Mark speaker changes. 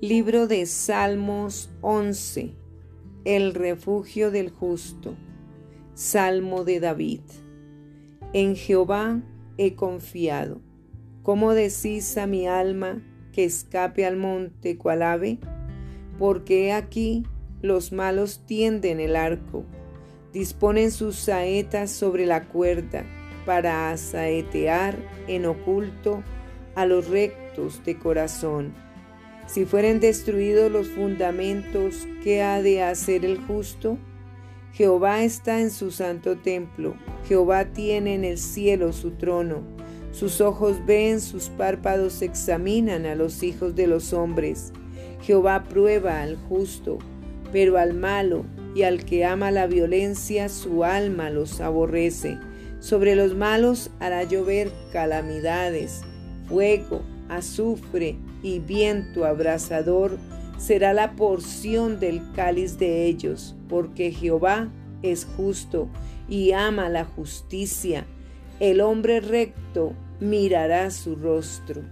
Speaker 1: Libro de Salmos 11. El refugio del justo. Salmo de David. En Jehová he confiado. ¿Cómo decís a mi alma que escape al monte cual ave? Porque aquí los malos tienden el arco, disponen sus saetas sobre la cuerda para asaetear en oculto a los rectos de corazón si fueren destruidos los fundamentos, ¿qué ha de hacer el justo? Jehová está en su santo templo, Jehová tiene en el cielo su trono. Sus ojos ven, sus párpados examinan a los hijos de los hombres. Jehová prueba al justo, pero al malo y al que ama la violencia su alma los aborrece. Sobre los malos hará llover calamidades, fuego, azufre y viento abrasador será la porción del cáliz de ellos, porque Jehová es justo y ama la justicia. El hombre recto mirará su rostro.